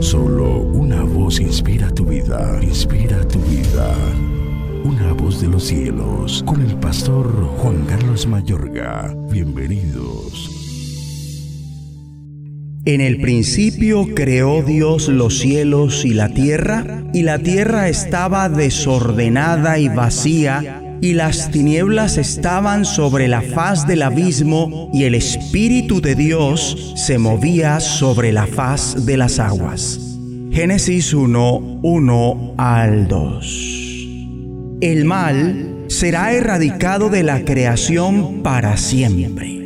Solo una voz inspira tu vida, inspira tu vida. Una voz de los cielos, con el pastor Juan Carlos Mayorga. Bienvenidos. En el principio creó Dios los cielos y la tierra, y la tierra estaba desordenada y vacía, y las tinieblas estaban sobre la faz del abismo, y el Espíritu de Dios se movía sobre la faz de las aguas. Génesis 1, 1 al 2. El mal será erradicado de la creación para siempre.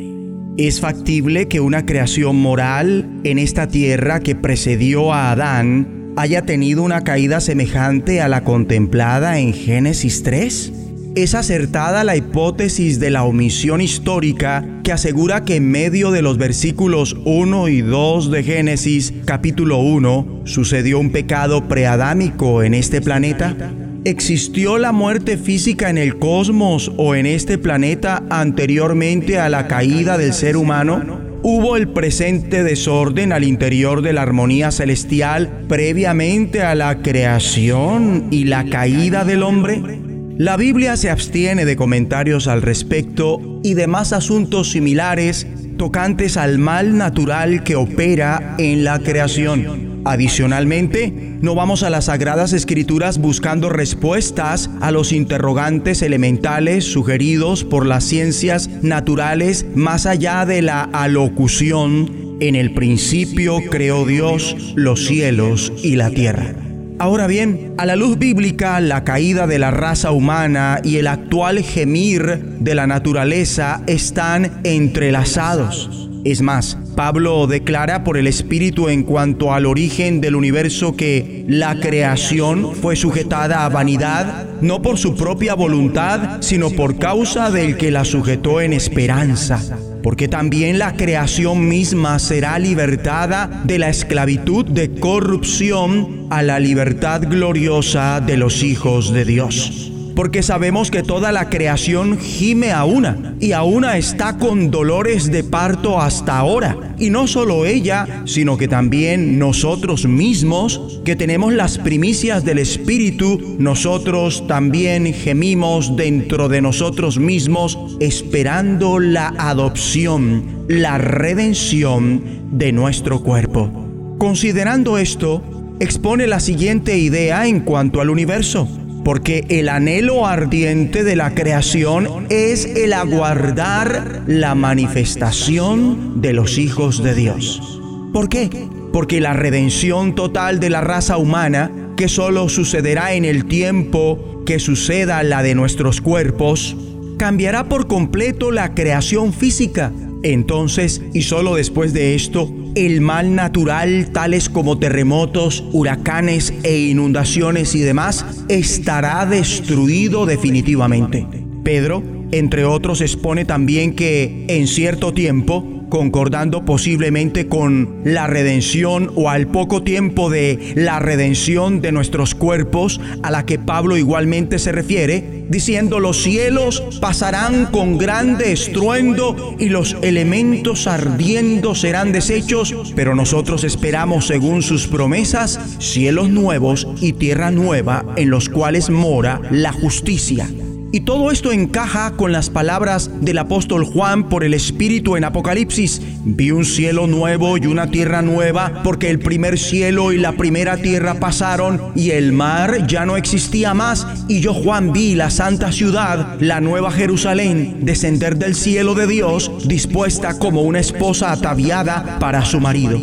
Es factible que una creación moral en esta tierra que precedió a Adán haya tenido una caída semejante a la contemplada en Génesis 3? Es acertada la hipótesis de la omisión histórica que asegura que en medio de los versículos 1 y 2 de Génesis capítulo 1 sucedió un pecado preadámico en este planeta. ¿Existió la muerte física en el cosmos o en este planeta anteriormente a la caída del ser humano? ¿Hubo el presente desorden al interior de la armonía celestial previamente a la creación y la caída del hombre? La Biblia se abstiene de comentarios al respecto y demás asuntos similares tocantes al mal natural que opera en la creación. Adicionalmente, no vamos a las sagradas escrituras buscando respuestas a los interrogantes elementales sugeridos por las ciencias naturales más allá de la alocución, en el principio creó Dios los cielos y la tierra. Ahora bien, a la luz bíblica, la caída de la raza humana y el actual gemir de la naturaleza están entrelazados. Es más, Pablo declara por el Espíritu en cuanto al origen del universo que la creación fue sujetada a vanidad, no por su propia voluntad, sino por causa del que la sujetó en esperanza. Porque también la creación misma será libertada de la esclavitud de corrupción a la libertad gloriosa de los hijos de Dios porque sabemos que toda la creación gime a una y a una está con dolores de parto hasta ahora. Y no solo ella, sino que también nosotros mismos, que tenemos las primicias del Espíritu, nosotros también gemimos dentro de nosotros mismos, esperando la adopción, la redención de nuestro cuerpo. Considerando esto, expone la siguiente idea en cuanto al universo porque el anhelo ardiente de la creación es el aguardar la manifestación de los hijos de Dios. ¿Por qué? Porque la redención total de la raza humana, que solo sucederá en el tiempo que suceda la de nuestros cuerpos, cambiará por completo la creación física. Entonces, y solo después de esto, el mal natural, tales como terremotos, huracanes e inundaciones y demás, estará destruido definitivamente. Pedro, entre otros, expone también que en cierto tiempo concordando posiblemente con la redención o al poco tiempo de la redención de nuestros cuerpos, a la que Pablo igualmente se refiere, diciendo los cielos pasarán con grande estruendo y los elementos ardiendo serán deshechos, pero nosotros esperamos según sus promesas cielos nuevos y tierra nueva en los cuales mora la justicia. Y todo esto encaja con las palabras del apóstol Juan por el Espíritu en Apocalipsis. Vi un cielo nuevo y una tierra nueva, porque el primer cielo y la primera tierra pasaron y el mar ya no existía más. Y yo Juan vi la santa ciudad, la nueva Jerusalén, descender del cielo de Dios, dispuesta como una esposa ataviada para su marido.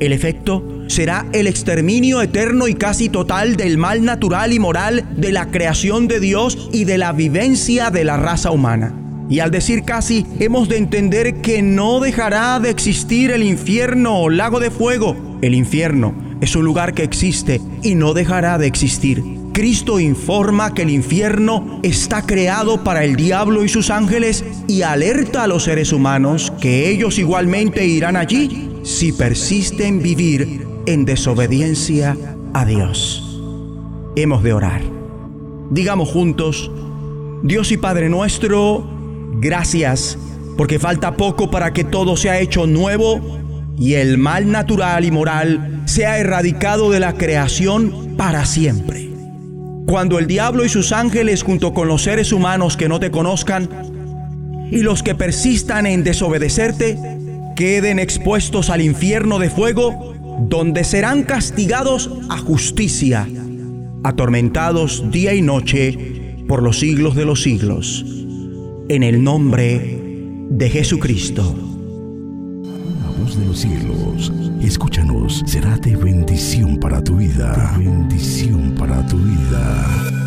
El efecto será el exterminio eterno y casi total del mal natural y moral de la creación de Dios y de la vivencia de la raza humana. Y al decir casi, hemos de entender que no dejará de existir el infierno o lago de fuego. El infierno es un lugar que existe y no dejará de existir. Cristo informa que el infierno está creado para el diablo y sus ángeles y alerta a los seres humanos que ellos igualmente irán allí si persisten vivir en desobediencia a Dios. Hemos de orar. Digamos juntos, Dios y Padre nuestro, gracias, porque falta poco para que todo sea hecho nuevo y el mal natural y moral sea erradicado de la creación para siempre. Cuando el diablo y sus ángeles junto con los seres humanos que no te conozcan y los que persistan en desobedecerte queden expuestos al infierno de fuego, donde serán castigados a justicia, atormentados día y noche por los siglos de los siglos. En el nombre de Jesucristo de los cielos. Escúchanos, será de bendición para tu vida. bendición para tu vida.